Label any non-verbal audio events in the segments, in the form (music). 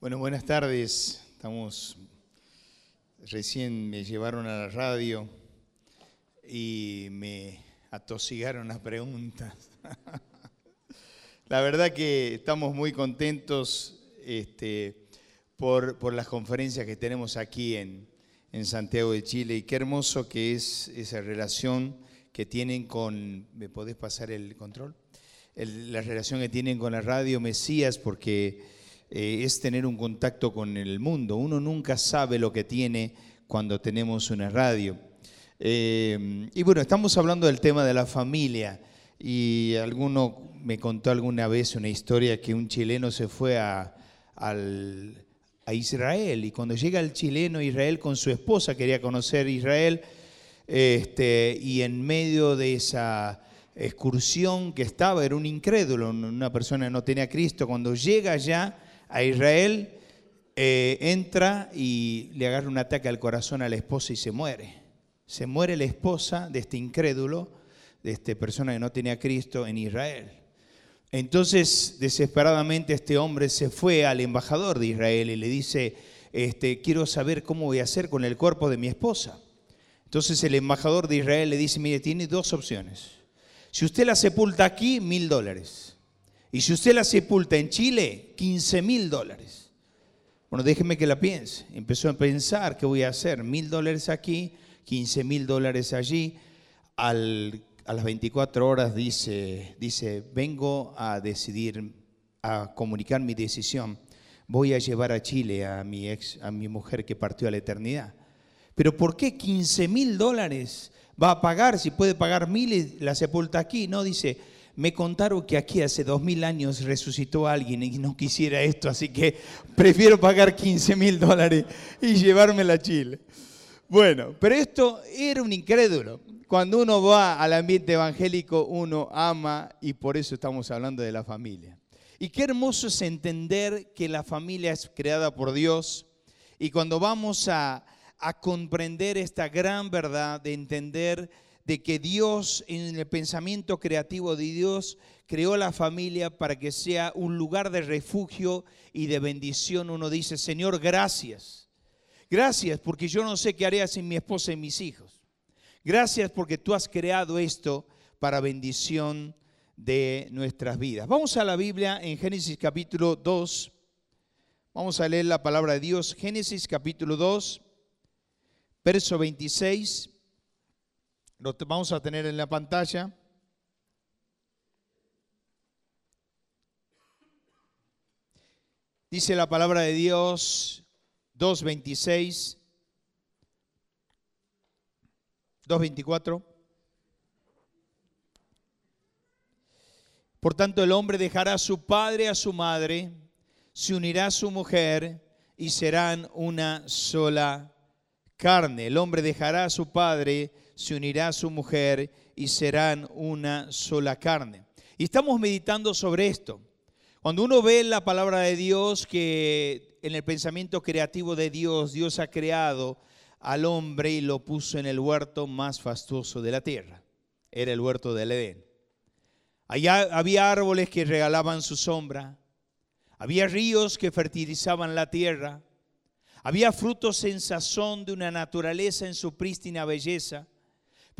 Bueno, buenas tardes. Estamos recién me llevaron a la radio y me atosigaron las preguntas. (laughs) la verdad que estamos muy contentos este, por, por, las conferencias que tenemos aquí en, en Santiago de Chile y qué hermoso que es esa relación que tienen con, ¿me podés pasar el control? la relación que tienen con la radio Mesías porque eh, es tener un contacto con el mundo. Uno nunca sabe lo que tiene cuando tenemos una radio. Eh, y bueno, estamos hablando del tema de la familia y alguno me contó alguna vez una historia que un chileno se fue a, a Israel y cuando llega el chileno a Israel con su esposa, quería conocer Israel, este, y en medio de esa excursión que estaba, era un incrédulo, una persona que no tenía Cristo, cuando llega allá a Israel, eh, entra y le agarra un ataque al corazón a la esposa y se muere. Se muere la esposa de este incrédulo, de esta persona que no tenía Cristo en Israel. Entonces, desesperadamente, este hombre se fue al embajador de Israel y le dice, este, quiero saber cómo voy a hacer con el cuerpo de mi esposa. Entonces el embajador de Israel le dice, mire, tiene dos opciones. Si usted la sepulta aquí, mil dólares. Y si usted la sepulta en Chile, 15 mil dólares. Bueno, déjeme que la piense. Empezó a pensar, ¿qué voy a hacer? Mil dólares aquí, 15 mil dólares allí. a las 24 horas dice, dice, vengo a decidir, a comunicar mi decisión. Voy a llevar a Chile a mi, ex, a mi mujer que partió a la eternidad. Pero ¿por qué 15 mil dólares va a pagar si puede pagar mil y la sepulta aquí? No, dice, me contaron que aquí hace dos mil años resucitó alguien y no quisiera esto, así que prefiero pagar 15 mil dólares y llevármela a Chile. Bueno, pero esto era un incrédulo. Cuando uno va al ambiente evangélico, uno ama y por eso estamos hablando de la familia. Y qué hermoso es entender que la familia es creada por Dios y cuando vamos a, a comprender esta gran verdad de entender de que Dios, en el pensamiento creativo de Dios, creó la familia para que sea un lugar de refugio y de bendición. Uno dice, Señor, gracias. Gracias porque yo no sé qué haría sin mi esposa y mis hijos. Gracias porque tú has creado esto para bendición de nuestras vidas. Vamos a la Biblia en Génesis capítulo 2. Vamos a leer la palabra de Dios. Génesis capítulo 2 verso 26, lo vamos a tener en la pantalla. Dice la palabra de Dios 2.26, 2.24. Por tanto, el hombre dejará a su padre a su madre, se unirá a su mujer y serán una sola carne. El hombre dejará a su padre, se unirá a su mujer y serán una sola carne. Y estamos meditando sobre esto. Cuando uno ve la palabra de Dios que en el pensamiento creativo de Dios, Dios ha creado al hombre y lo puso en el huerto más fastuoso de la tierra. Era el huerto del Edén. Allá había árboles que regalaban su sombra. Había ríos que fertilizaban la tierra. Había frutos en sazón de una naturaleza en su prístina belleza.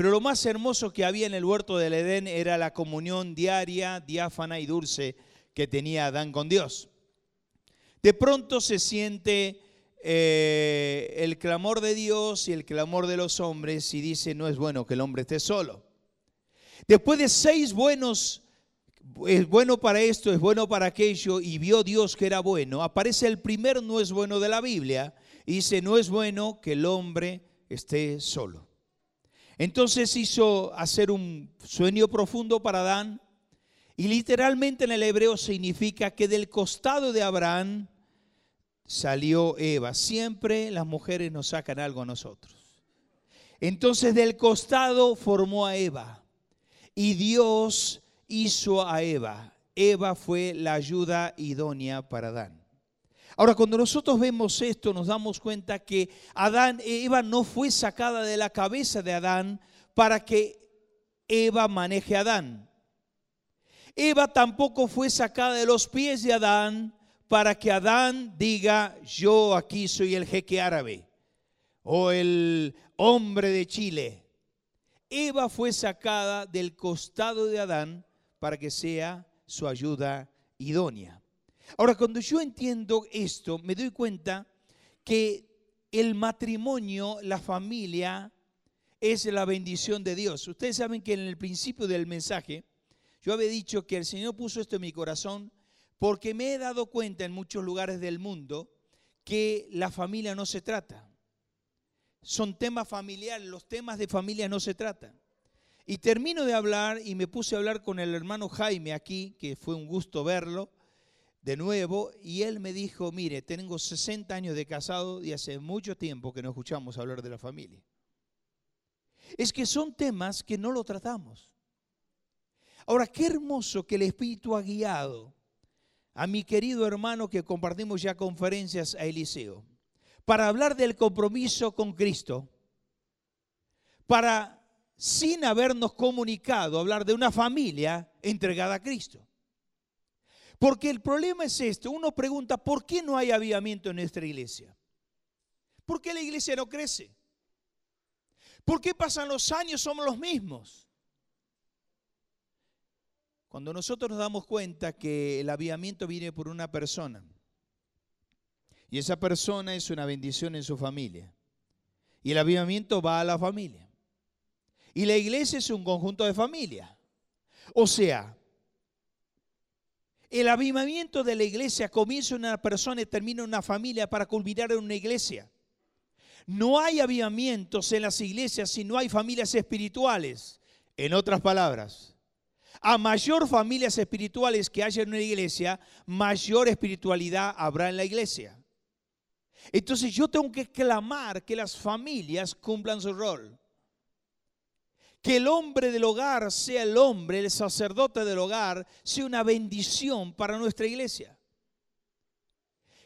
Pero lo más hermoso que había en el huerto del Edén era la comunión diaria, diáfana y dulce que tenía Adán con Dios. De pronto se siente eh, el clamor de Dios y el clamor de los hombres y dice, no es bueno que el hombre esté solo. Después de seis buenos es bueno para esto, es bueno para aquello, y vio Dios que era bueno. Aparece el primer no es bueno de la Biblia, y dice, no es bueno que el hombre esté solo. Entonces hizo hacer un sueño profundo para Adán, y literalmente en el hebreo significa que del costado de Abraham salió Eva. Siempre las mujeres nos sacan algo a nosotros. Entonces del costado formó a Eva, y Dios hizo a Eva. Eva fue la ayuda idónea para Adán. Ahora, cuando nosotros vemos esto, nos damos cuenta que Adán, Eva no fue sacada de la cabeza de Adán para que Eva maneje a Adán. Eva tampoco fue sacada de los pies de Adán para que Adán diga, yo aquí soy el jeque árabe o el hombre de Chile. Eva fue sacada del costado de Adán para que sea su ayuda idónea. Ahora, cuando yo entiendo esto, me doy cuenta que el matrimonio, la familia, es la bendición de Dios. Ustedes saben que en el principio del mensaje yo había dicho que el Señor puso esto en mi corazón porque me he dado cuenta en muchos lugares del mundo que la familia no se trata. Son temas familiares, los temas de familia no se tratan. Y termino de hablar y me puse a hablar con el hermano Jaime aquí, que fue un gusto verlo de nuevo, y él me dijo, mire, tengo 60 años de casado y hace mucho tiempo que no escuchamos hablar de la familia. Es que son temas que no lo tratamos. Ahora, qué hermoso que el Espíritu ha guiado a mi querido hermano que compartimos ya conferencias a Eliseo, para hablar del compromiso con Cristo, para, sin habernos comunicado, hablar de una familia entregada a Cristo. Porque el problema es esto, uno pregunta, ¿por qué no hay avivamiento en nuestra iglesia? ¿Por qué la iglesia no crece? ¿Por qué pasan los años, somos los mismos? Cuando nosotros nos damos cuenta que el avivamiento viene por una persona, y esa persona es una bendición en su familia, y el avivamiento va a la familia, y la iglesia es un conjunto de familia. O sea, el avivamiento de la iglesia comienza en una persona y termina en una familia para culminar en una iglesia. No hay avivamientos en las iglesias si no hay familias espirituales. En otras palabras, a mayor familias espirituales que haya en una iglesia, mayor espiritualidad habrá en la iglesia. Entonces yo tengo que clamar que las familias cumplan su rol que el hombre del hogar sea el hombre, el sacerdote del hogar, sea una bendición para nuestra iglesia.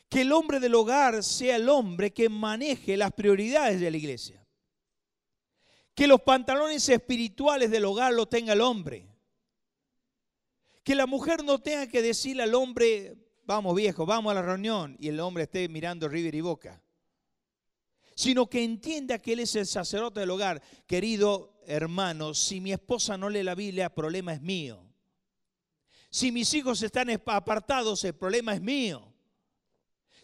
Que el hombre del hogar sea el hombre que maneje las prioridades de la iglesia. Que los pantalones espirituales del hogar lo tenga el hombre. Que la mujer no tenga que decirle al hombre, vamos viejo, vamos a la reunión, y el hombre esté mirando River y Boca. Sino que entienda que él es el sacerdote del hogar. Querido, hermanos, si mi esposa no lee la Biblia, el problema es mío. Si mis hijos están apartados, el problema es mío.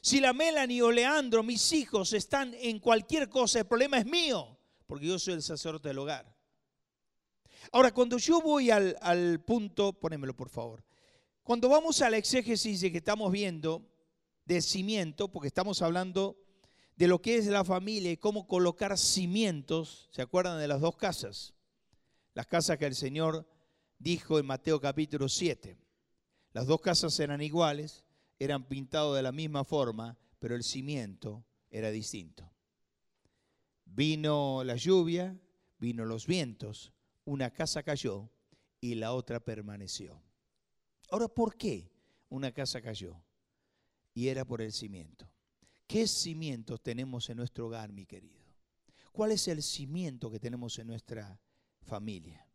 Si la Melanie o Leandro, mis hijos, están en cualquier cosa, el problema es mío, porque yo soy el sacerdote del hogar. Ahora, cuando yo voy al, al punto, ponémelo por favor, cuando vamos a la exégesis de que estamos viendo de cimiento, porque estamos hablando de lo que es la familia y cómo colocar cimientos. ¿Se acuerdan de las dos casas? Las casas que el Señor dijo en Mateo capítulo 7. Las dos casas eran iguales, eran pintados de la misma forma, pero el cimiento era distinto. Vino la lluvia, vino los vientos, una casa cayó y la otra permaneció. Ahora, ¿por qué una casa cayó? Y era por el cimiento. ¿Qué cimientos tenemos en nuestro hogar, mi querido? ¿Cuál es el cimiento que tenemos en nuestra familia?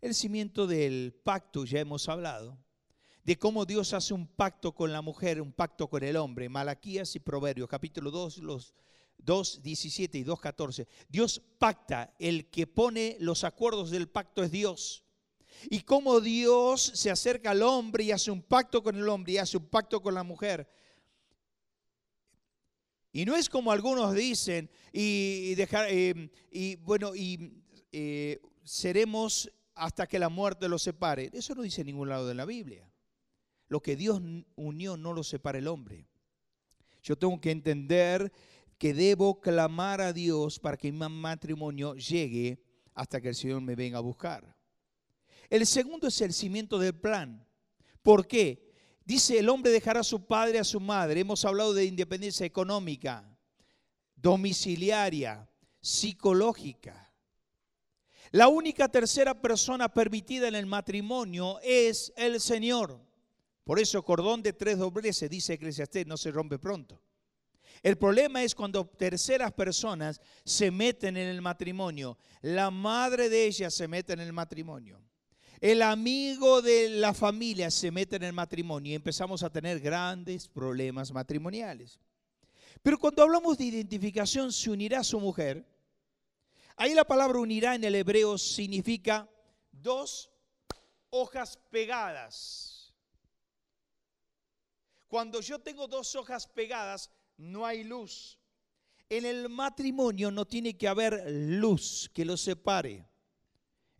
El cimiento del pacto, ya hemos hablado, de cómo Dios hace un pacto con la mujer, un pacto con el hombre. Malaquías y Proverbios, capítulo 2, los 2, 17 y 2, 14. Dios pacta, el que pone los acuerdos del pacto es Dios. Y cómo Dios se acerca al hombre y hace un pacto con el hombre y hace un pacto con la mujer y no es como algunos dicen, y, dejar, eh, y bueno, y eh, seremos hasta que la muerte los separe. Eso no dice en ningún lado de la Biblia. Lo que Dios unió no lo separa el hombre. Yo tengo que entender que debo clamar a Dios para que mi matrimonio llegue hasta que el Señor me venga a buscar. El segundo es el cimiento del plan. ¿Por qué? Dice, el hombre dejará a su padre a su madre. Hemos hablado de independencia económica, domiciliaria, psicológica. La única tercera persona permitida en el matrimonio es el Señor. Por eso cordón de tres dobleces, dice Eclesiastés, no se rompe pronto. El problema es cuando terceras personas se meten en el matrimonio. La madre de ella se mete en el matrimonio. El amigo de la familia se mete en el matrimonio y empezamos a tener grandes problemas matrimoniales. Pero cuando hablamos de identificación, se unirá a su mujer. Ahí la palabra unirá en el hebreo significa dos hojas pegadas. Cuando yo tengo dos hojas pegadas, no hay luz. En el matrimonio no tiene que haber luz que lo separe.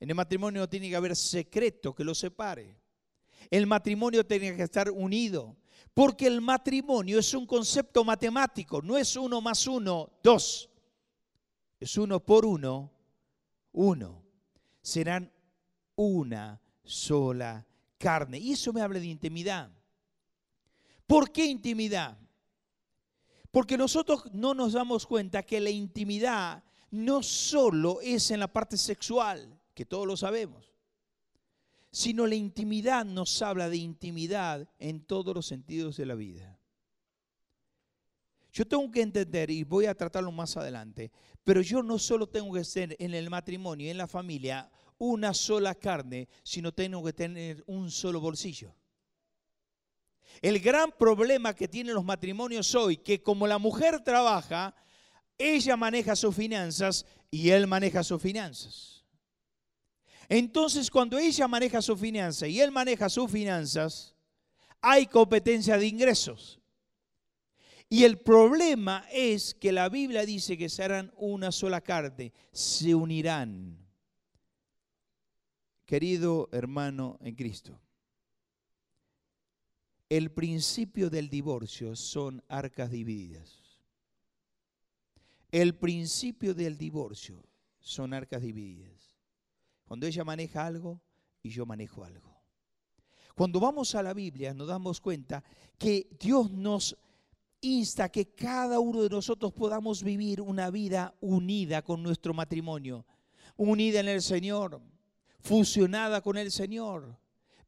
En el matrimonio tiene que haber secreto que lo separe. El matrimonio tiene que estar unido. Porque el matrimonio es un concepto matemático, no es uno más uno, dos. Es uno por uno, uno. Serán una sola carne. Y eso me habla de intimidad. ¿Por qué intimidad? Porque nosotros no nos damos cuenta que la intimidad no solo es en la parte sexual, que todos lo sabemos, sino la intimidad nos habla de intimidad en todos los sentidos de la vida. Yo tengo que entender, y voy a tratarlo más adelante, pero yo no solo tengo que ser en el matrimonio, en la familia, una sola carne, sino tengo que tener un solo bolsillo. El gran problema que tienen los matrimonios hoy, que como la mujer trabaja, ella maneja sus finanzas y él maneja sus finanzas. Entonces, cuando ella maneja sus finanzas y él maneja sus finanzas, hay competencia de ingresos. Y el problema es que la Biblia dice que serán una sola carne, se unirán. Querido hermano en Cristo, el principio del divorcio son arcas divididas. El principio del divorcio son arcas divididas. Cuando ella maneja algo y yo manejo algo. Cuando vamos a la Biblia nos damos cuenta que Dios nos insta que cada uno de nosotros podamos vivir una vida unida con nuestro matrimonio, unida en el Señor, fusionada con el Señor,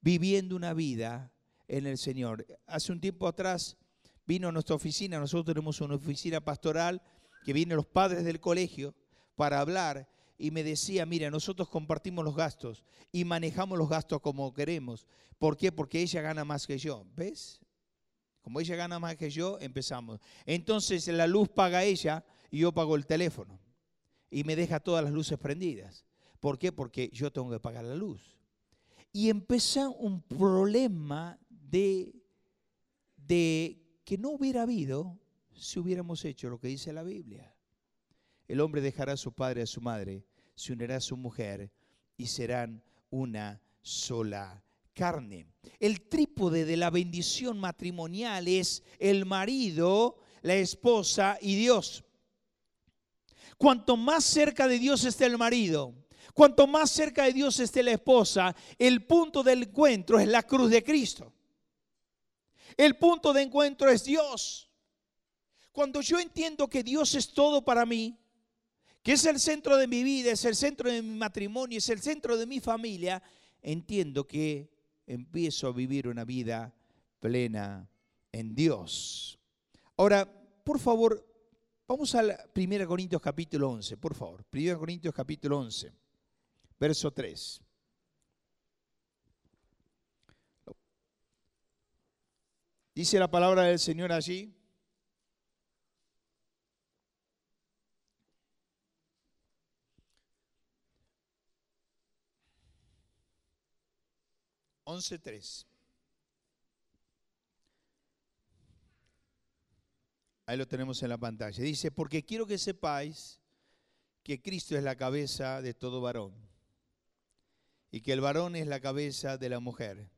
viviendo una vida en el Señor. Hace un tiempo atrás vino a nuestra oficina, nosotros tenemos una oficina pastoral que vienen los padres del colegio para hablar y me decía, mira, nosotros compartimos los gastos y manejamos los gastos como queremos. ¿Por qué? Porque ella gana más que yo. ¿Ves? Como ella gana más que yo, empezamos. Entonces la luz paga ella y yo pago el teléfono. Y me deja todas las luces prendidas. ¿Por qué? Porque yo tengo que pagar la luz. Y empieza un problema de, de que no hubiera habido si hubiéramos hecho lo que dice la Biblia. El hombre dejará a su padre y a su madre, se unirá a su mujer y serán una sola carne. El trípode de la bendición matrimonial es el marido, la esposa y Dios. Cuanto más cerca de Dios esté el marido, cuanto más cerca de Dios esté la esposa, el punto del encuentro es la cruz de Cristo. El punto de encuentro es Dios. Cuando yo entiendo que Dios es todo para mí, que es el centro de mi vida, es el centro de mi matrimonio, es el centro de mi familia, entiendo que empiezo a vivir una vida plena en Dios. Ahora, por favor, vamos al 1 Corintios capítulo 11, por favor. 1 Corintios capítulo 11, verso 3. Dice la palabra del Señor allí. Once tres. Ahí lo tenemos en la pantalla. Dice, porque quiero que sepáis que Cristo es la cabeza de todo varón y que el varón es la cabeza de la mujer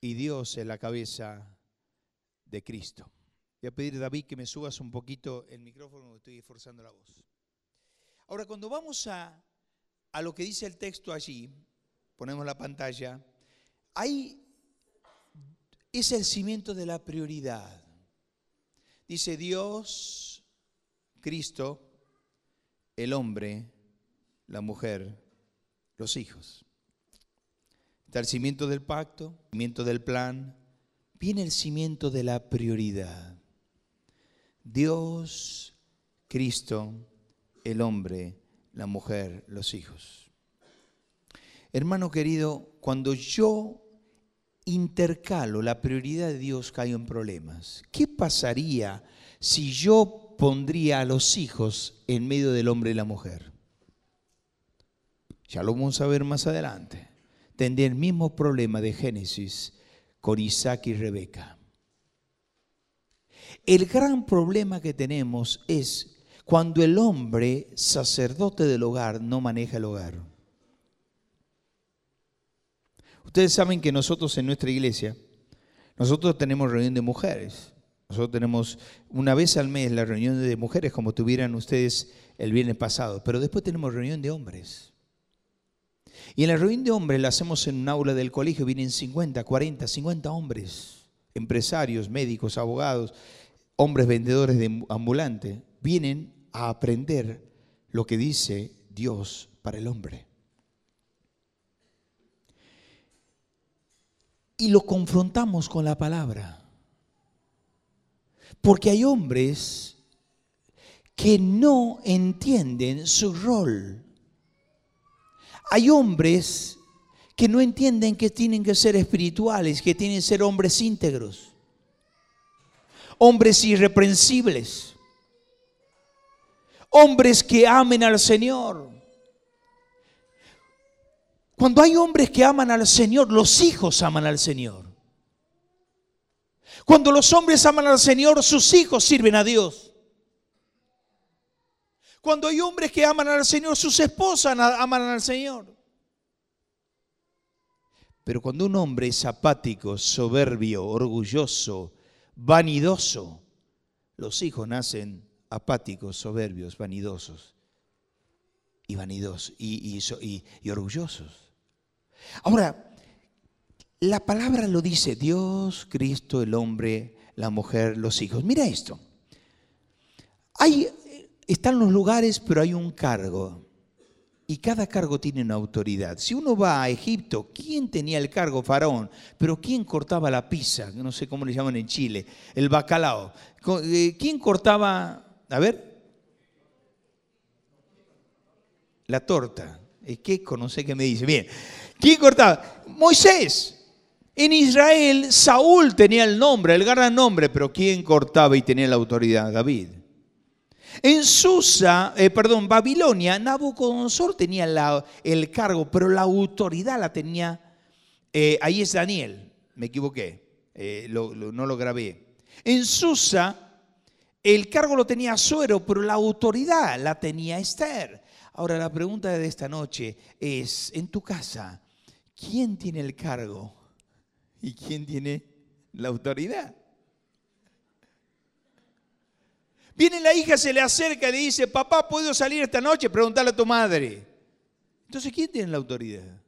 y Dios es la cabeza de Cristo. Voy a pedir David que me subas un poquito el micrófono, estoy esforzando la voz. Ahora, cuando vamos a, a lo que dice el texto allí, ponemos la pantalla, ahí es el cimiento de la prioridad. Dice Dios, Cristo, el hombre, la mujer, los hijos. Está el cimiento del pacto, el cimiento del plan, viene el cimiento de la prioridad. Dios, Cristo, el hombre, la mujer, los hijos. Hermano querido, cuando yo intercalo la prioridad de Dios, caigo en problemas. ¿Qué pasaría si yo pondría a los hijos en medio del hombre y la mujer? Ya lo vamos a ver más adelante. Tendría el mismo problema de Génesis con Isaac y Rebeca. El gran problema que tenemos es cuando el hombre, sacerdote del hogar, no maneja el hogar. Ustedes saben que nosotros en nuestra iglesia, nosotros tenemos reunión de mujeres. Nosotros tenemos una vez al mes la reunión de mujeres como tuvieran ustedes el viernes pasado, pero después tenemos reunión de hombres. Y en la reunión de hombres la hacemos en un aula del colegio, vienen 50, 40, 50 hombres, empresarios, médicos, abogados, hombres vendedores de ambulante, vienen a aprender lo que dice Dios para el hombre. Y lo confrontamos con la palabra. Porque hay hombres que no entienden su rol. Hay hombres que no entienden que tienen que ser espirituales, que tienen que ser hombres íntegros, hombres irreprensibles, hombres que amen al Señor. Cuando hay hombres que aman al Señor, los hijos aman al Señor. Cuando los hombres aman al Señor, sus hijos sirven a Dios. Cuando hay hombres que aman al Señor, sus esposas aman al Señor. Pero cuando un hombre es apático, soberbio, orgulloso, vanidoso, los hijos nacen apáticos, soberbios, vanidosos y vanidosos y, orgullosos. Ahora, la palabra lo dice Dios, Cristo, el hombre, la mujer, los hijos. Mira esto. Hay, están los lugares, pero hay un cargo. Y cada cargo tiene una autoridad. Si uno va a Egipto, ¿quién tenía el cargo? Faraón. Pero ¿quién cortaba la pizza? No sé cómo le llaman en Chile. El bacalao. Eh, ¿Quién cortaba a ver. La torta. Es que no sé qué me dice. Bien. ¿Quién cortaba? Moisés. En Israel, Saúl tenía el nombre, el gran nombre, pero ¿quién cortaba y tenía la autoridad? David. En Susa, eh, perdón, Babilonia, Nabucodonosor tenía el cargo, pero la autoridad la tenía, eh, ahí es Daniel, me equivoqué, eh, no lo grabé. En Susa, el cargo lo tenía Suero, pero la autoridad la tenía Esther. Ahora la pregunta de esta noche es, en tu casa, ¿quién tiene el cargo y quién tiene la autoridad? Viene la hija, se le acerca y le dice, papá, ¿puedo salir esta noche? Preguntarle a tu madre. Entonces, ¿quién tiene la autoridad?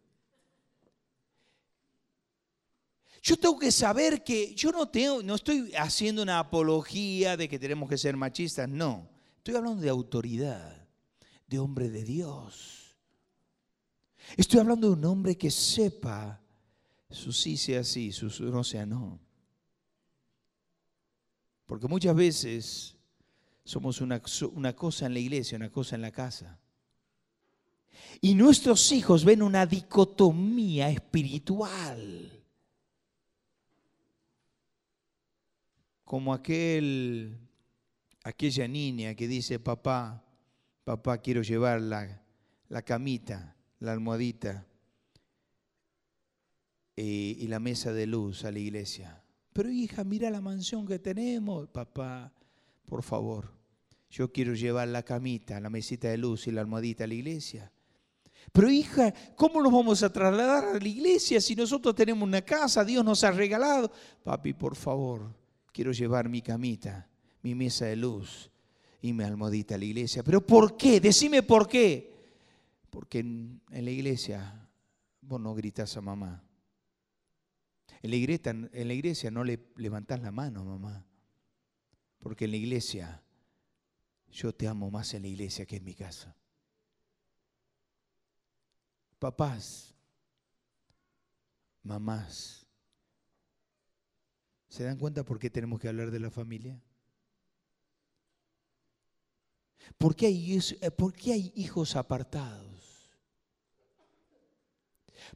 Yo tengo que saber que yo no tengo, no estoy haciendo una apología de que tenemos que ser machistas, no. Estoy hablando de autoridad, de hombre de Dios. Estoy hablando de un hombre que sepa su sí sea sí, su no sea no. Porque muchas veces somos una, una cosa en la iglesia, una cosa en la casa. Y nuestros hijos ven una dicotomía espiritual. como aquel, aquella niña que dice, papá, papá, quiero llevar la, la camita, la almohadita y, y la mesa de luz a la iglesia. Pero hija, mira la mansión que tenemos, papá, por favor. Yo quiero llevar la camita, la mesita de luz y la almohadita a la iglesia. Pero hija, ¿cómo nos vamos a trasladar a la iglesia si nosotros tenemos una casa, Dios nos ha regalado? Papi, por favor, quiero llevar mi camita, mi mesa de luz y mi almohadita a la iglesia. ¿Pero por qué? Decime por qué. Porque en, la iglesia vos no gritas a mamá. En la iglesia, en la iglesia no le levantás la mano, mamá. Porque en la iglesia yo te amo más en la iglesia que en mi casa. Papás, mamás, ¿Se dan cuenta por qué tenemos que hablar de la familia? ¿Por qué hay, hay hijos apartados?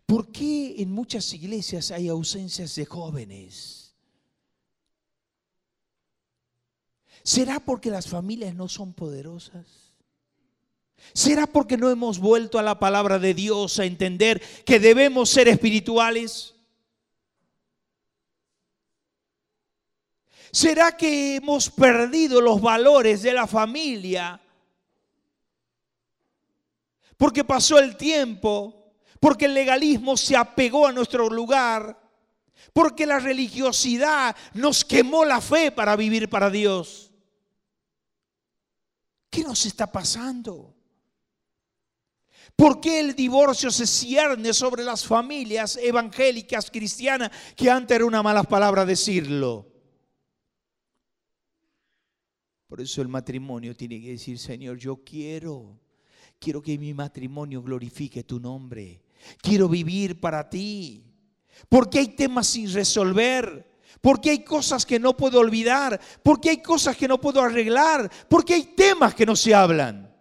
¿Por qué en muchas iglesias hay ausencias de jóvenes? ¿Será porque las familias no son poderosas? ¿Será porque no hemos vuelto a la palabra de Dios a entender que debemos ser espirituales? ¿Será que hemos perdido los valores de la familia? Porque pasó el tiempo, porque el legalismo se apegó a nuestro lugar, porque la religiosidad nos quemó la fe para vivir para Dios. ¿Qué nos está pasando? ¿Por qué el divorcio se cierne sobre las familias evangélicas cristianas que antes era una mala palabra decirlo? Por eso el matrimonio tiene que decir, Señor, yo quiero, quiero que mi matrimonio glorifique tu nombre. Quiero vivir para ti. Porque hay temas sin resolver. Porque hay cosas que no puedo olvidar. Porque hay cosas que no puedo arreglar. Porque hay temas que no se hablan.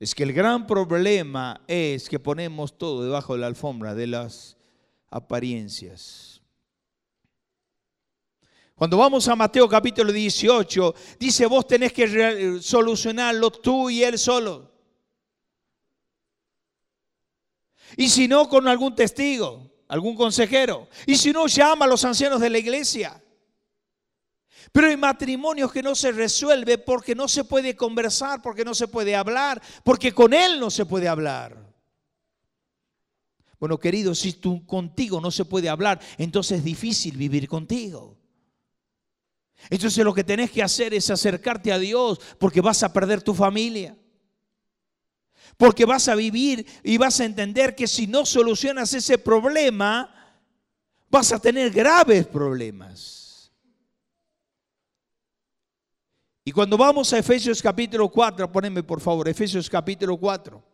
Es que el gran problema es que ponemos todo debajo de la alfombra de las apariencias. Cuando vamos a Mateo capítulo 18, dice, vos tenés que solucionarlo tú y él solo. Y si no, con algún testigo, algún consejero. Y si no, llama a los ancianos de la iglesia. Pero hay matrimonios que no se resuelve porque no se puede conversar, porque no se puede hablar, porque con él no se puede hablar. Bueno, querido, si tú contigo no se puede hablar, entonces es difícil vivir contigo. Entonces lo que tenés que hacer es acercarte a Dios porque vas a perder tu familia. Porque vas a vivir y vas a entender que si no solucionas ese problema, vas a tener graves problemas. Y cuando vamos a Efesios capítulo 4, poneme por favor, Efesios capítulo 4.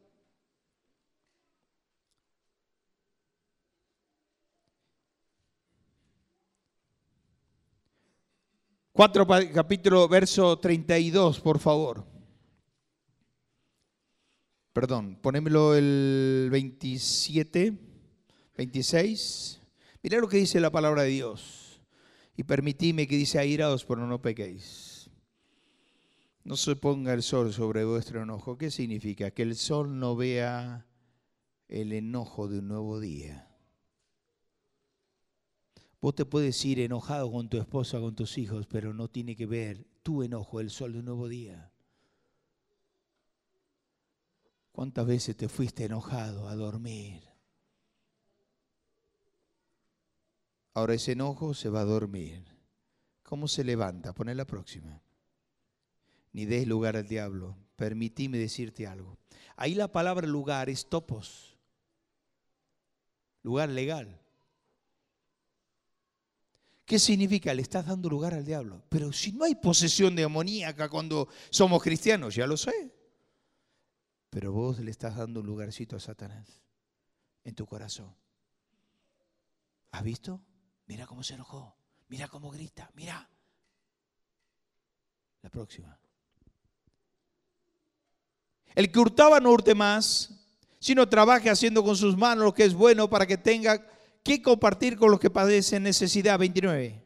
Cuatro capítulo, verso 32, por favor. Perdón, ponémelo el 27, 26. Mirá lo que dice la palabra de Dios. Y permitidme que dice airados, pero no pequéis. No se ponga el sol sobre vuestro enojo. ¿Qué significa? Que el sol no vea el enojo de un nuevo día. Vos te puedes ir enojado con tu esposa, con tus hijos, pero no tiene que ver tu enojo, el sol de un nuevo día. ¿Cuántas veces te fuiste enojado a dormir? Ahora ese enojo se va a dormir. ¿Cómo se levanta? Poné la próxima. Ni des lugar al diablo. Permitime decirte algo. Ahí la palabra lugar es topos. Lugar legal. ¿Qué significa? Le estás dando lugar al diablo. Pero si no hay posesión demoníaca cuando somos cristianos, ya lo sé. Pero vos le estás dando un lugarcito a Satanás en tu corazón. ¿Has visto? Mira cómo se enojó. Mira cómo grita. Mira. La próxima. El que hurtaba no hurte más, sino trabaje haciendo con sus manos lo que es bueno para que tenga ¿Qué compartir con los que padecen necesidad? 29.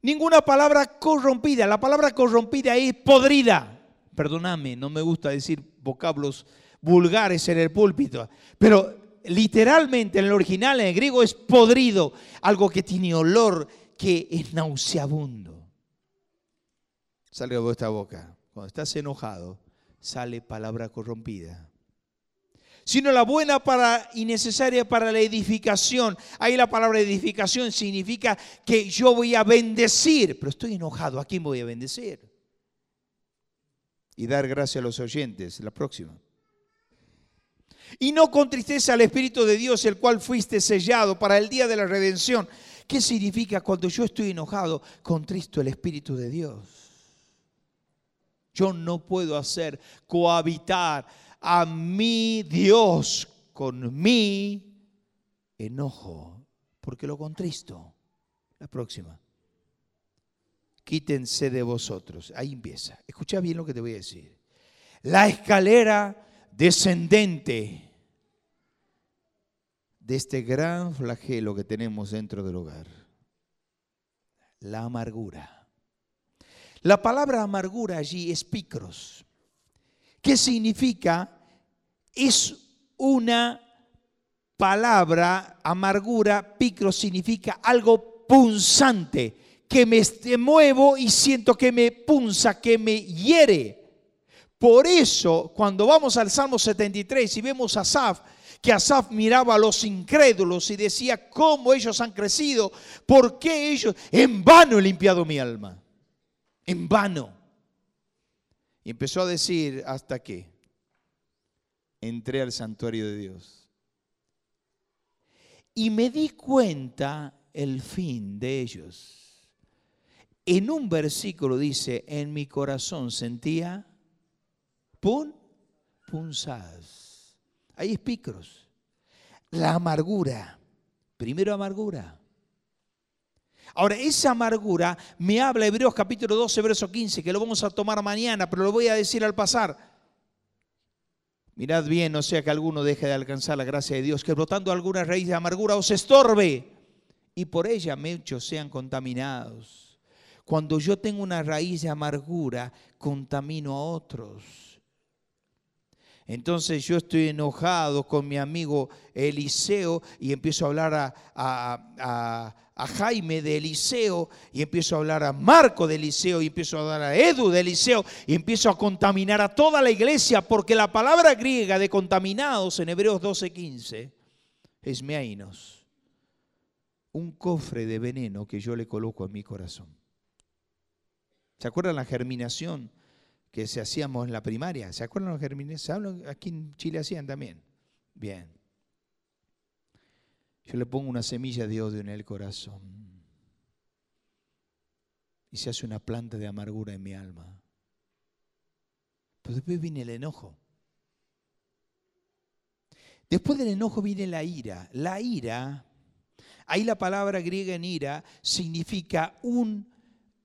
Ninguna palabra corrompida. La palabra corrompida es podrida. Perdóname, no me gusta decir vocablos vulgares en el púlpito, pero literalmente en el original, en el griego, es podrido, algo que tiene olor, que es nauseabundo. Sale de vuestra boca. Cuando estás enojado, sale palabra corrompida sino la buena para, y necesaria para la edificación. Ahí la palabra edificación significa que yo voy a bendecir, pero estoy enojado, ¿a quién voy a bendecir? Y dar gracias a los oyentes, la próxima. Y no con tristeza al Espíritu de Dios, el cual fuiste sellado para el día de la redención. ¿Qué significa cuando yo estoy enojado? Contristo el Espíritu de Dios. Yo no puedo hacer cohabitar a mi Dios con mi enojo, porque lo contristo. La próxima. Quítense de vosotros. Ahí empieza. Escucha bien lo que te voy a decir. La escalera descendente de este gran flagelo que tenemos dentro del hogar, la amargura. La palabra amargura allí es picros. ¿Qué significa? Es una palabra, amargura, picros significa algo punzante, que me muevo y siento que me punza, que me hiere. Por eso, cuando vamos al Salmo 73 y vemos a Asaf, que Asaf miraba a los incrédulos y decía, ¿cómo ellos han crecido? ¿Por qué ellos? En vano he limpiado mi alma. En vano. Empezó a decir, ¿hasta que Entré al santuario de Dios. Y me di cuenta el fin de ellos. En un versículo dice, en mi corazón sentía pun, punzadas. Hay espicros. La amargura. Primero amargura. Ahora, esa amargura me habla Hebreos capítulo 12, verso 15, que lo vamos a tomar mañana, pero lo voy a decir al pasar. Mirad bien, no sea que alguno deje de alcanzar la gracia de Dios, que brotando alguna raíz de amargura os estorbe y por ella muchos sean contaminados. Cuando yo tengo una raíz de amargura, contamino a otros. Entonces yo estoy enojado con mi amigo Eliseo y empiezo a hablar a, Jaime de Eliseo y empiezo a hablar a Marco de Eliseo y empiezo a hablar a Edu de Eliseo y empiezo a contaminar a toda la iglesia porque la palabra griega de contaminados en Hebreos 12:15 es meainos, un cofre de veneno que yo le coloco en mi corazón. ¿Se acuerdan la germinación? que se hacíamos en la primaria. ¿Se acuerdan los germinación? Aquí en Chile hacían también. Bien. Yo le pongo una semilla de odio en el corazón. Y se hace una planta de amargura en mi alma. Pero después viene el enojo. Después del enojo viene la ira. La ira, ahí la palabra griega en ira significa un,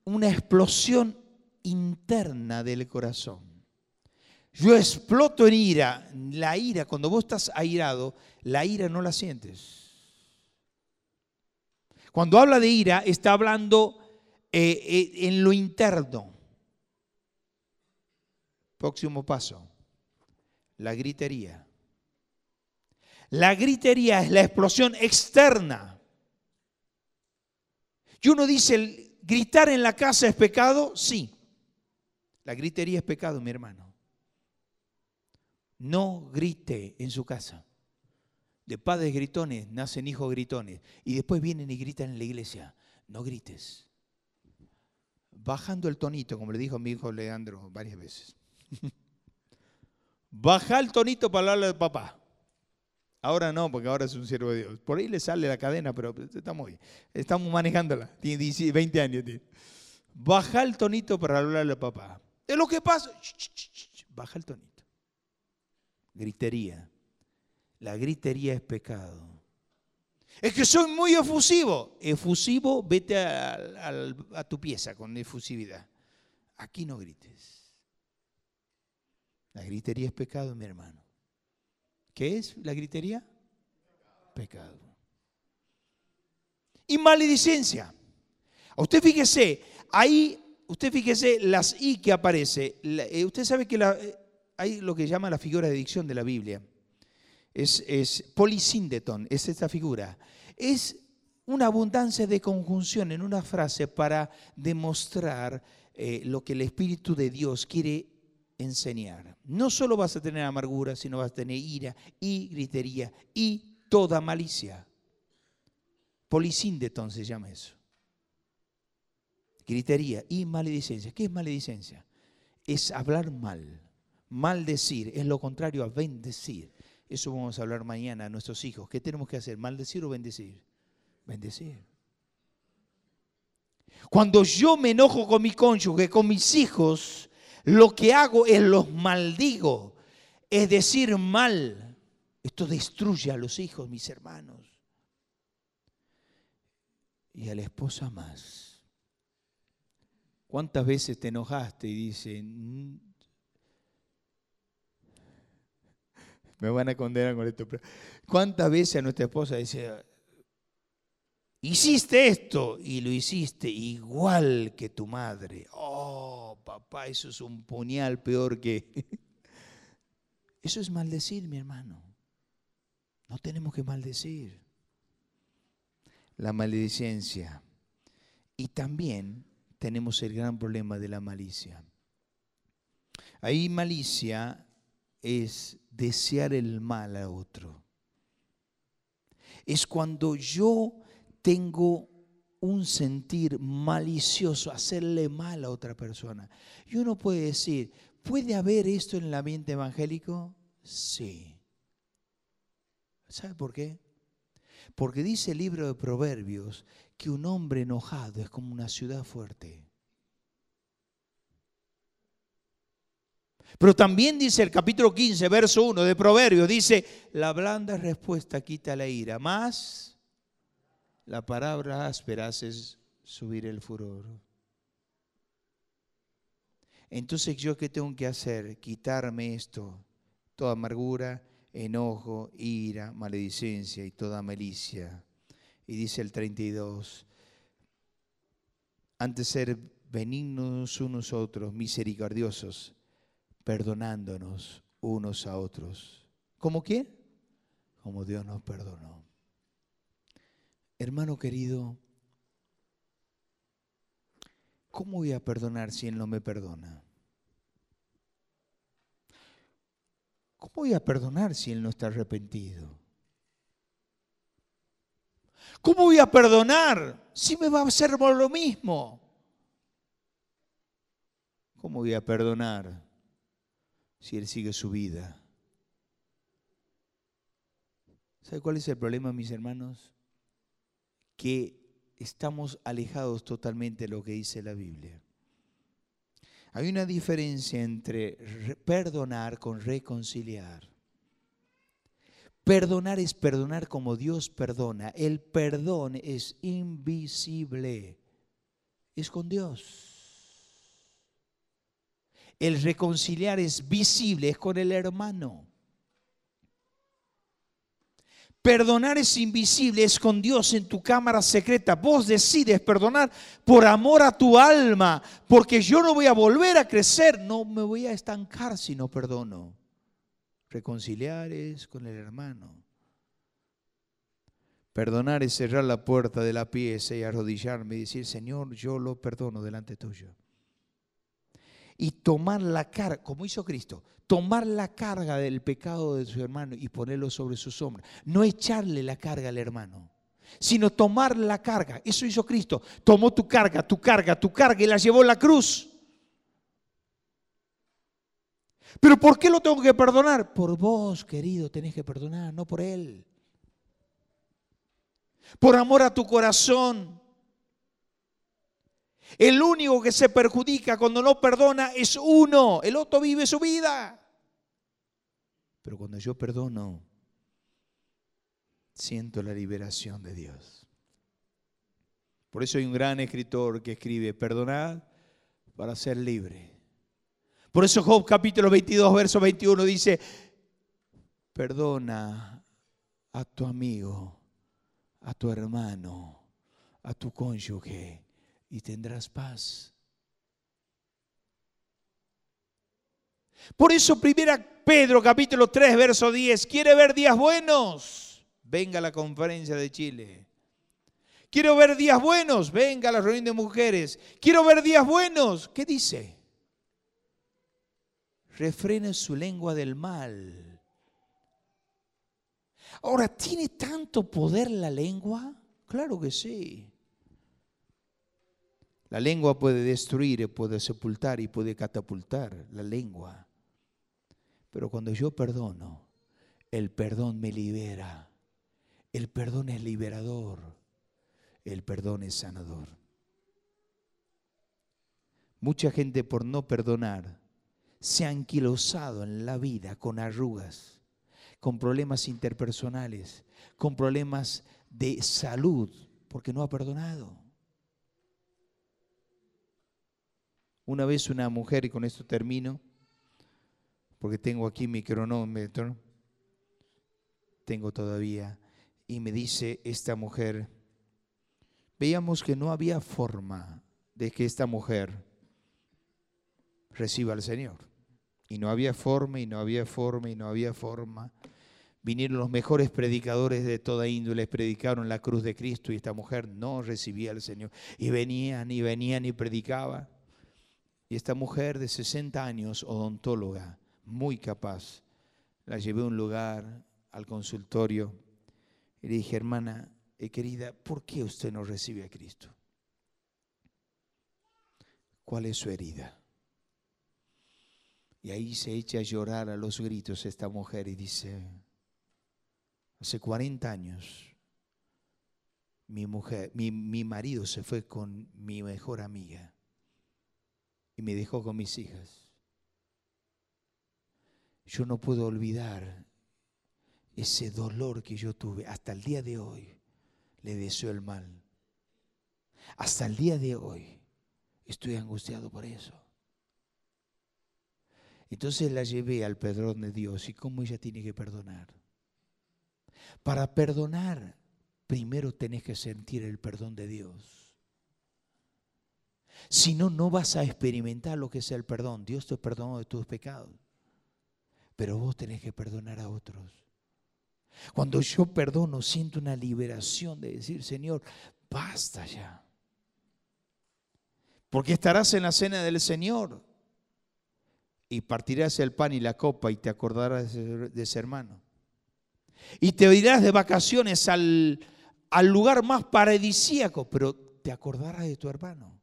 una explosión interna del corazón. Yo exploto en ira. La ira, cuando vos estás airado, la ira no la sientes. Cuando habla de ira, está hablando eh, eh, en lo interno. Próximo paso, la gritería. La gritería es la explosión externa. Y uno dice, ¿gritar en la casa es pecado? Sí. La gritería es pecado, mi hermano. No grite en su casa. De padres gritones nacen hijos gritones. Y después vienen y gritan en la iglesia. No grites. Bajando el tonito, como le dijo mi hijo Leandro varias veces. (laughs) Baja el tonito para hablarle de papá. Ahora no, porque ahora es un siervo de Dios. Por ahí le sale la cadena, pero estamos. Estamos manejándola. Tiene 20 años. Baja el tonito para hablarle a papá. Es lo que pasa. Baja el tonito. Gritería. La gritería es pecado. Es que soy muy efusivo. Efusivo, vete a, tu pieza con efusividad. Aquí no grites. La gritería es pecado, mi hermano. ¿Qué es la gritería? Pecado. Y maledicencia. Usted fíjese, ahí usted fíjese las I que aparece. Eh, usted sabe que eh, hay lo que llama la figura de dicción de la Biblia. Es, polisíndeton, es esta figura. Es una abundancia de conjunción en una frase para demostrar eh, lo que el Espíritu de Dios quiere enseñar. No solo vas a tener amargura, sino vas a tener ira y gritería y toda malicia. Polisíndeton se llama eso gritería y maledicencia. ¿Qué es maledicencia? Es hablar mal. Maldecir es lo contrario a bendecir. Eso vamos a hablar mañana a nuestros hijos. ¿Qué tenemos que hacer? ¿Maldecir o bendecir? Bendecir. Cuando yo me enojo con mi cónyuge, con mis hijos, lo que hago es los maldigo. Es decir, mal. Esto destruye a los hijos, mis hermanos. Y a la esposa más. ¿Cuántas veces te enojaste y dice, Me van a condenar con esto. ¿Cuántas veces nuestra esposa dice, hiciste esto y lo hiciste igual que tu madre? Oh, papá, eso es un puñal peor que... (laughs) Eso es maldecir, mi hermano. No tenemos que maldecir. La maledicencia. Y también tenemos el gran problema de la malicia. Ahí malicia es desear el mal a otro. Es cuando yo tengo un sentir malicioso, hacerle mal a otra persona. Y uno puede decir, ¿puede haber esto en el ambiente evangélico? Sí. ¿Sabe por qué? Porque dice el libro de Proverbios que un hombre enojado es como una ciudad fuerte. Pero también dice el capítulo 15, verso 1 de Proverbios, dice, la blanda respuesta quita la ira, más la palabra áspera hace subir el furor. Entonces yo qué tengo que hacer? Quitarme esto, toda amargura, enojo, ira, maledicencia y toda malicia. Y dice el 32, antes ser benignos unos otros, misericordiosos, perdonándonos unos a otros. ¿Cómo quién? Como Dios nos perdonó. Hermano querido, ¿cómo voy a perdonar si Él no me perdona? ¿Cómo voy a perdonar si Él no está arrepentido? ¿Cómo voy a perdonar si me va a hacer lo mismo? ¿Cómo voy a perdonar si él sigue su vida. ¿Sabe cuál es el problema, mis hermanos? Que estamos alejados totalmente de lo que dice la Biblia. Hay una diferencia entre perdonar con reconciliar. Perdonar es perdonar como Dios perdona. El perdón es invisible. Es con Dios. El reconciliar es visible, es con el hermano. Perdonar es invisible, es con Dios en tu cámara secreta. Vos decides perdonar por amor a tu alma, porque yo no voy a volver a crecer, no me voy a estancar si no perdono. Reconciliar es con el hermano. Perdonar es cerrar la puerta de la pieza y arrodillarme y decir, Señor, yo lo perdono delante tuyo y tomar la carga, como hizo Cristo, tomar la carga del pecado de su hermano y ponerlo sobre sus hombros. No echarle la carga al hermano, sino tomar la carga. Eso hizo Cristo. Tomó tu carga, tu carga, tu carga y la llevó a la cruz. Pero ¿por qué lo tengo que perdonar? Por vos, querido, tenés que perdonar, no por él. Por amor a tu corazón. El único que se perjudica cuando no perdona es uno. El otro vive su vida. Pero cuando yo perdono, siento la liberación de Dios. Por eso hay un gran escritor que escribe, perdonad para ser libre. Por eso Job capítulo 22, verso 21 dice, perdona a tu amigo, a tu hermano, a tu cónyuge y tendrás paz. Por eso, primera Pedro capítulo 3, verso 10, ¿quiere ver días buenos? Venga a la conferencia de Chile. Quiero ver días buenos, venga a la reunión de mujeres. Quiero ver días buenos. ¿Qué dice? Refrene su lengua del mal. Ahora, ¿tiene tanto poder la lengua? Claro que sí. La lengua puede destruir, puede sepultar y puede catapultar la lengua. Pero cuando yo perdono, el perdón me libera. El perdón es liberador. El perdón es sanador. Mucha gente por no perdonar se ha anquilosado en la vida con arrugas, con problemas interpersonales, con problemas de salud, porque no ha perdonado. Una vez una mujer, y con esto termino, porque tengo aquí mi cronómetro, tengo todavía. Y me dice esta mujer, veíamos que no había forma de que esta mujer reciba al Señor. Y no había forma, y no había forma, y no había forma. Vinieron los mejores predicadores de toda índole, predicaron la cruz de Cristo y esta mujer no recibía al Señor. Y venían y venían y predicaba. Y esta mujer de 60 años, odontóloga, muy capaz, la llevé a un lugar, al consultorio, y le dije, hermana, eh, querida, ¿por qué usted no recibe a Cristo? ¿Cuál es su herida? Y ahí se echa a llorar a los gritos esta mujer y dice, hace 40 años mi mujer, mi, mi marido se fue con mi mejor amiga y me dejó con mis hijas. Yo no puedo olvidar ese dolor que yo tuve. Hasta el día de hoy le deseo el mal. Hasta el día de hoy estoy angustiado por eso. Entonces la llevé al perdón de Dios y cómo ella tiene que perdonar. Para perdonar, primero tenés que sentir el perdón de Dios. Si no, no vas a experimentar lo que es el perdón. Dios te perdonó de tus pecados. Pero vos tenés que perdonar a otros. Cuando yo perdono, siento una liberación de decir, Señor, basta ya. Porque estarás en la cena del Señor y partirás el pan y la copa y te acordarás de ese hermano. Y te irás de vacaciones al, al lugar más paradisíaco, pero te acordarás de tu hermano.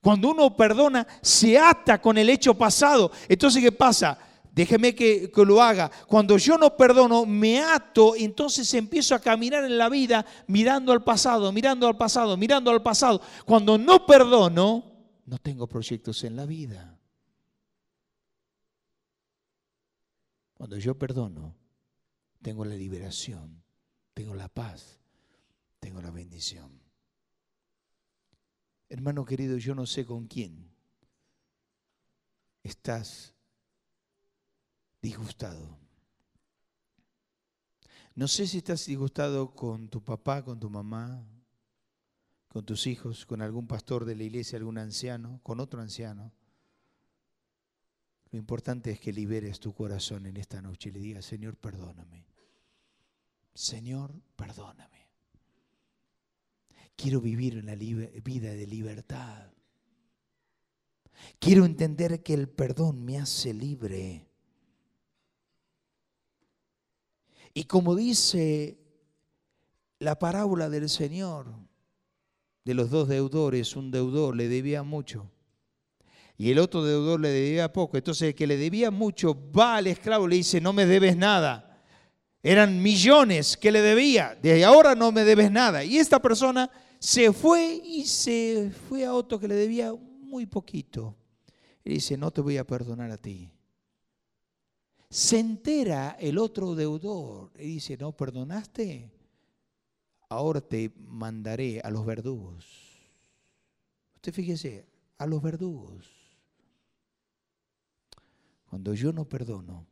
Cuando uno perdona, se ata con el hecho pasado. Entonces, ¿qué pasa? Déjeme que, que, lo haga. Cuando yo no perdono, me ato, entonces empiezo a caminar en la vida mirando al pasado, mirando al pasado, mirando al pasado. Cuando no perdono, no tengo proyectos en la vida. Cuando yo perdono, tengo la liberación, tengo la paz, tengo la bendición. Hermano querido, yo no sé con quién estás disgustado. No sé si estás disgustado con tu papá, con tu mamá, con tus hijos, con algún pastor de la iglesia, algún anciano, con otro anciano. Lo importante es que liberes tu corazón en esta noche y le digas, Señor, perdóname. Señor, perdóname. Quiero vivir una vida de libertad. Quiero entender que el perdón me hace libre. Y como dice la parábola del Señor, de los dos deudores, un deudor le debía mucho y el otro deudor le debía poco. Entonces el que le debía mucho va al esclavo y le dice, no me debes nada. Eran millones que le debía, desde ahora no me debes nada. Y esta persona se fue y se fue a otro que le debía muy poquito. Y dice, no te voy a perdonar a ti. Se entera el otro deudor y dice, no perdonaste, ahora te mandaré a los verdugos. Usted fíjese, a los verdugos. Cuando yo no perdono,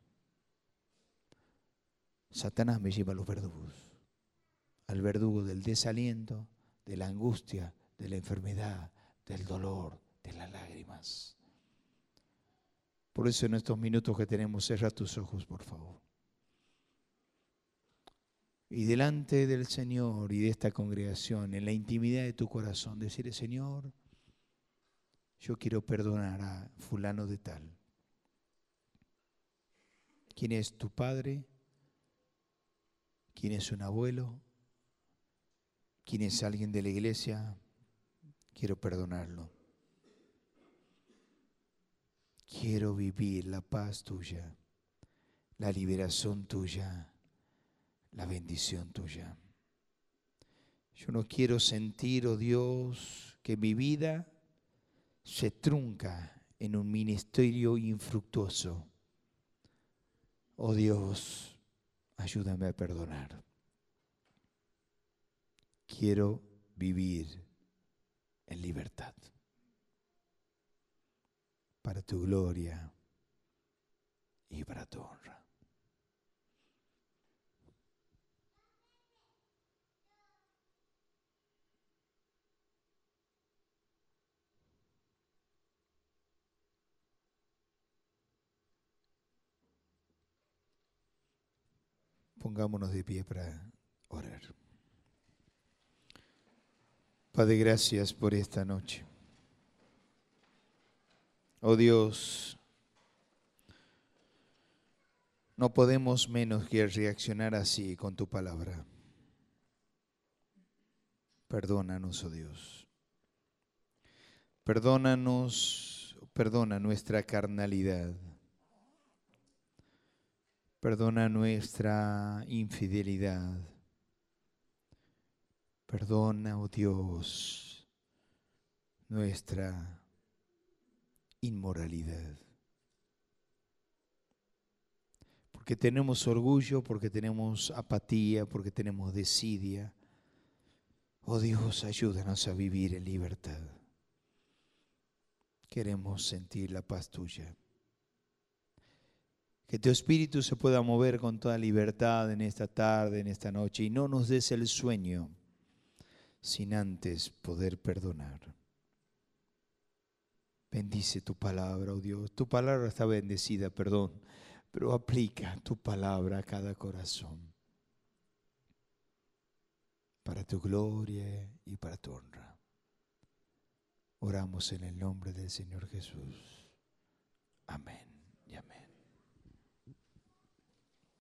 Satanás me lleva a los verdugos, al verdugo del desaliento, de la angustia, de la enfermedad, del dolor, de las lágrimas. Por eso en estos minutos que tenemos, cierra tus ojos, por favor. Y delante del Señor y de esta congregación, en la intimidad de tu corazón, decirle, Señor, yo quiero perdonar a fulano de tal. ¿Quién es tu padre? ¿Quién es un abuelo? ¿Quién es alguien de la iglesia? Quiero perdonarlo. Quiero vivir la paz tuya, la liberación tuya, la bendición tuya. Yo no quiero sentir, oh Dios, que mi vida se trunca en un ministerio infructuoso. Oh Dios, ayúdame a perdonar quiero vivir en libertad. Para tu gloria y para tu honra. Pongámonos de pie para orar. Padre, gracias por esta noche. Oh Dios, no podemos menos que reaccionar así con tu palabra. Perdónanos, oh Dios. Perdónanos, perdona nuestra carnalidad. Perdona nuestra infidelidad. Perdona, oh Dios, nuestra inmoralidad. Porque tenemos orgullo, porque tenemos apatía, porque tenemos desidia. Oh Dios, ayúdanos a vivir en libertad. Queremos sentir la paz tuya. Que tu espíritu se pueda mover con toda libertad en esta tarde, en esta noche, y no nos des el sueño sin antes poder perdonar. Bendice tu palabra, oh Dios. Tu palabra está bendecida, perdón, pero aplica tu palabra a cada corazón para tu gloria y para tu honra. Oramos en el nombre del Señor Jesús. Amén y amén.